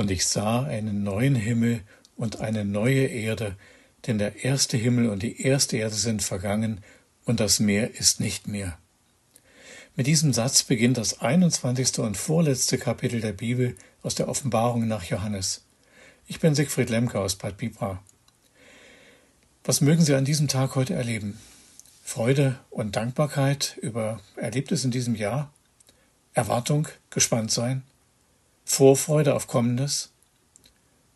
Und ich sah einen neuen Himmel und eine neue Erde, denn der erste Himmel und die erste Erde sind vergangen, und das Meer ist nicht mehr. Mit diesem Satz beginnt das 21. und vorletzte Kapitel der Bibel aus der Offenbarung nach Johannes. Ich bin Siegfried Lemke aus Bad Bibra. Was mögen Sie an diesem Tag heute erleben? Freude und Dankbarkeit über Erlebtes in diesem Jahr? Erwartung, gespannt sein? Vorfreude auf Kommendes?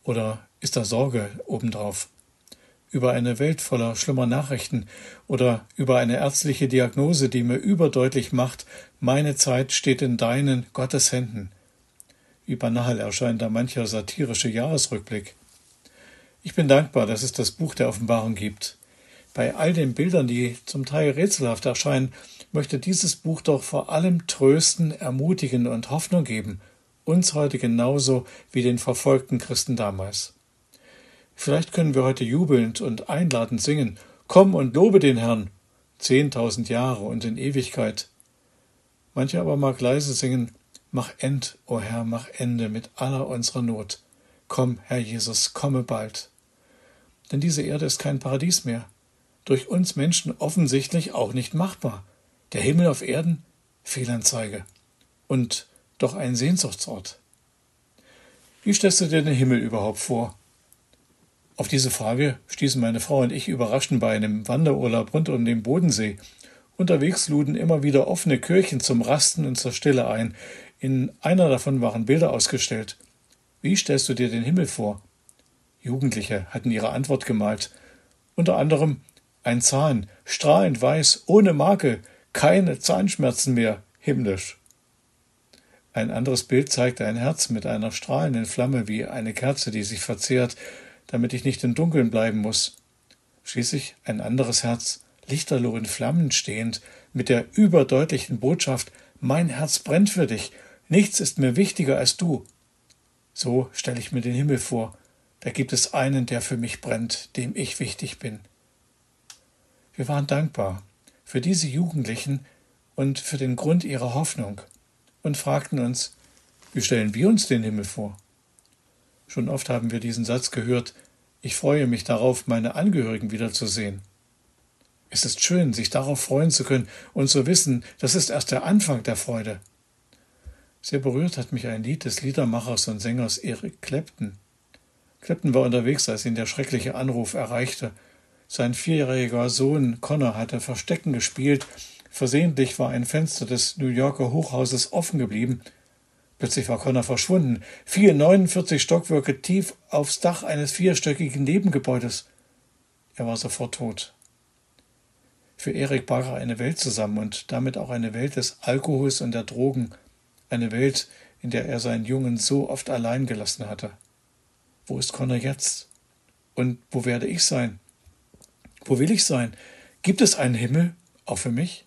Oder ist da Sorge obendrauf? Über eine Welt voller schlimmer Nachrichten oder über eine ärztliche Diagnose, die mir überdeutlich macht, meine Zeit steht in deinen Gottes Händen. Wie banal erscheint da mancher satirische Jahresrückblick. Ich bin dankbar, dass es das Buch der Offenbarung gibt. Bei all den Bildern, die zum Teil rätselhaft erscheinen, möchte dieses Buch doch vor allem trösten, ermutigen und Hoffnung geben – uns heute genauso wie den verfolgten Christen damals. Vielleicht können wir heute jubelnd und einladend singen, Komm und lobe den Herrn, zehntausend Jahre und in Ewigkeit. Manche aber mag leise singen, Mach End, o oh Herr, mach Ende mit aller unserer Not. Komm, Herr Jesus, komme bald. Denn diese Erde ist kein Paradies mehr, durch uns Menschen offensichtlich auch nicht machbar. Der Himmel auf Erden, Fehlanzeige. Und doch ein Sehnsuchtsort. Wie stellst du dir den Himmel überhaupt vor? Auf diese Frage stießen meine Frau und ich überraschend bei einem Wanderurlaub rund um den Bodensee. Unterwegs luden immer wieder offene Kirchen zum Rasten und zur Stille ein. In einer davon waren Bilder ausgestellt. Wie stellst du dir den Himmel vor? Jugendliche hatten ihre Antwort gemalt. Unter anderem ein Zahn, strahlend weiß, ohne Makel, keine Zahnschmerzen mehr, himmlisch. Ein anderes Bild zeigte ein Herz mit einer strahlenden Flamme wie eine Kerze, die sich verzehrt, damit ich nicht im Dunkeln bleiben muss. Schließlich ein anderes Herz, lichterloh in Flammen stehend, mit der überdeutlichen Botschaft Mein Herz brennt für dich, nichts ist mir wichtiger als du. So stelle ich mir den Himmel vor, da gibt es einen, der für mich brennt, dem ich wichtig bin. Wir waren dankbar für diese Jugendlichen und für den Grund ihrer Hoffnung und fragten uns, wie stellen wir uns den Himmel vor? Schon oft haben wir diesen Satz gehört, ich freue mich darauf, meine Angehörigen wiederzusehen. Es ist schön, sich darauf freuen zu können und zu wissen, das ist erst der Anfang der Freude. Sehr berührt hat mich ein Lied des Liedermachers und Sängers Eric Clapton. Clapton war unterwegs, als ihn der schreckliche Anruf erreichte. Sein vierjähriger Sohn Connor hatte Verstecken gespielt Versehentlich war ein Fenster des New Yorker Hochhauses offen geblieben. Plötzlich war Connor verschwunden, fiel 49 Stockwerke tief aufs Dach eines vierstöckigen Nebengebäudes. Er war sofort tot. Für Erik brach er eine Welt zusammen und damit auch eine Welt des Alkohols und der Drogen, eine Welt, in der er seinen Jungen so oft allein gelassen hatte. Wo ist Connor jetzt? Und wo werde ich sein? Wo will ich sein? Gibt es einen Himmel, auch für mich?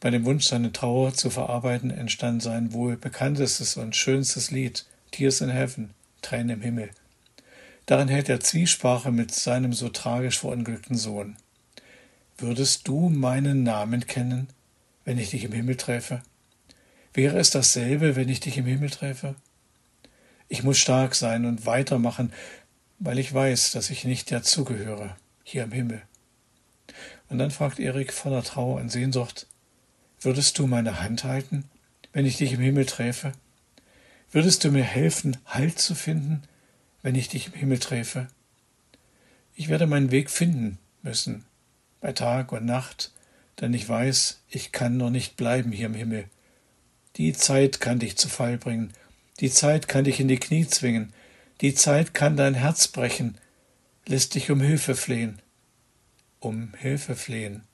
Bei dem Wunsch, seine Trauer zu verarbeiten, entstand sein wohl bekanntestes und schönstes Lied Tears in Heaven, Tränen im Himmel. Darin hält er Zwiesprache mit seinem so tragisch verunglückten Sohn. Würdest du meinen Namen kennen, wenn ich dich im Himmel träfe? Wäre es dasselbe, wenn ich dich im Himmel träfe? Ich muss stark sein und weitermachen, weil ich weiß, dass ich nicht dazugehöre, hier im Himmel. Und dann fragt Erik voller Trauer und Sehnsucht, Würdest du meine Hand halten, wenn ich dich im Himmel träfe? Würdest du mir helfen, Halt zu finden, wenn ich dich im Himmel träfe? Ich werde meinen Weg finden müssen, bei Tag und Nacht, denn ich weiß, ich kann noch nicht bleiben hier im Himmel. Die Zeit kann dich zu Fall bringen, die Zeit kann dich in die Knie zwingen, die Zeit kann dein Herz brechen, lässt dich um Hilfe flehen, um Hilfe flehen.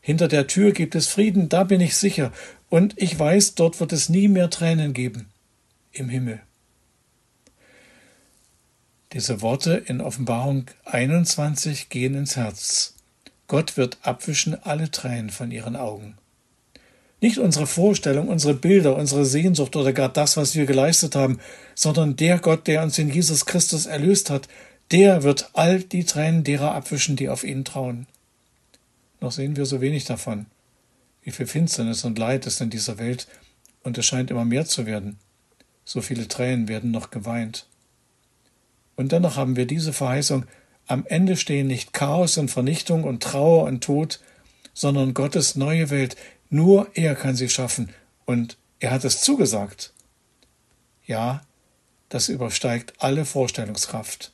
Hinter der Tür gibt es Frieden, da bin ich sicher, und ich weiß, dort wird es nie mehr Tränen geben im Himmel. Diese Worte in Offenbarung 21 gehen ins Herz. Gott wird abwischen alle Tränen von ihren Augen. Nicht unsere Vorstellung, unsere Bilder, unsere Sehnsucht oder gar das, was wir geleistet haben, sondern der Gott, der uns in Jesus Christus erlöst hat, der wird all die Tränen derer abwischen, die auf ihn trauen noch sehen wir so wenig davon. Wie viel Finsternis und Leid ist in dieser Welt, und es scheint immer mehr zu werden. so viele Tränen werden noch geweint. Und dennoch haben wir diese Verheißung, am Ende stehen nicht Chaos und Vernichtung und Trauer und Tod, sondern Gottes neue Welt. Nur er kann sie schaffen und er hat es zugesagt. Ja, das übersteigt alle Vorstellungskraft.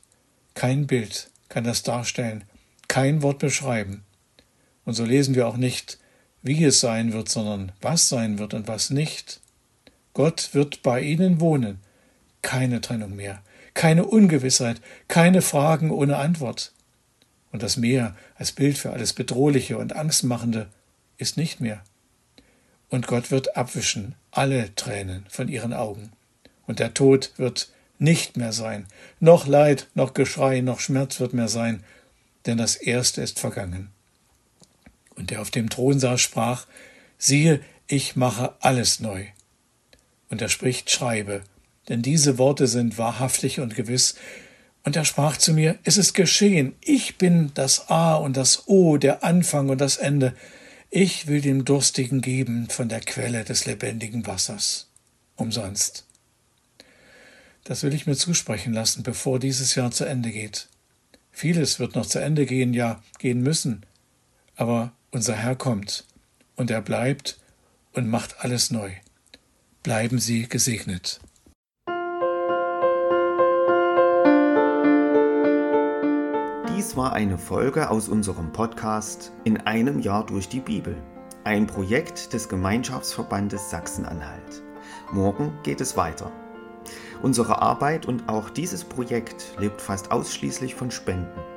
Kein Bild kann das darstellen, kein Wort beschreiben. Und so lesen wir auch nicht, wie es sein wird, sondern was sein wird und was nicht. Gott wird bei ihnen wohnen. Keine Trennung mehr, keine Ungewissheit, keine Fragen ohne Antwort. Und das Meer als Bild für alles Bedrohliche und Angstmachende ist nicht mehr. Und Gott wird abwischen alle Tränen von ihren Augen. Und der Tod wird nicht mehr sein. Noch Leid, noch Geschrei, noch Schmerz wird mehr sein, denn das Erste ist vergangen. Und der auf dem Thron saß, sprach, siehe, ich mache alles neu und er spricht Schreibe, denn diese Worte sind wahrhaftig und gewiss. Und er sprach zu mir, es ist geschehen, ich bin das A und das O, der Anfang und das Ende. Ich will dem Durstigen geben von der Quelle des lebendigen Wassers. Umsonst. Das will ich mir zusprechen lassen, bevor dieses Jahr zu Ende geht. Vieles wird noch zu Ende gehen, ja, gehen müssen. Aber unser Herr kommt, und er bleibt und macht alles neu. Bleiben Sie gesegnet. Dies war eine Folge aus unserem Podcast In einem Jahr durch die Bibel, ein Projekt des Gemeinschaftsverbandes Sachsen-Anhalt. Morgen geht es weiter. Unsere Arbeit und auch dieses Projekt lebt fast ausschließlich von Spenden.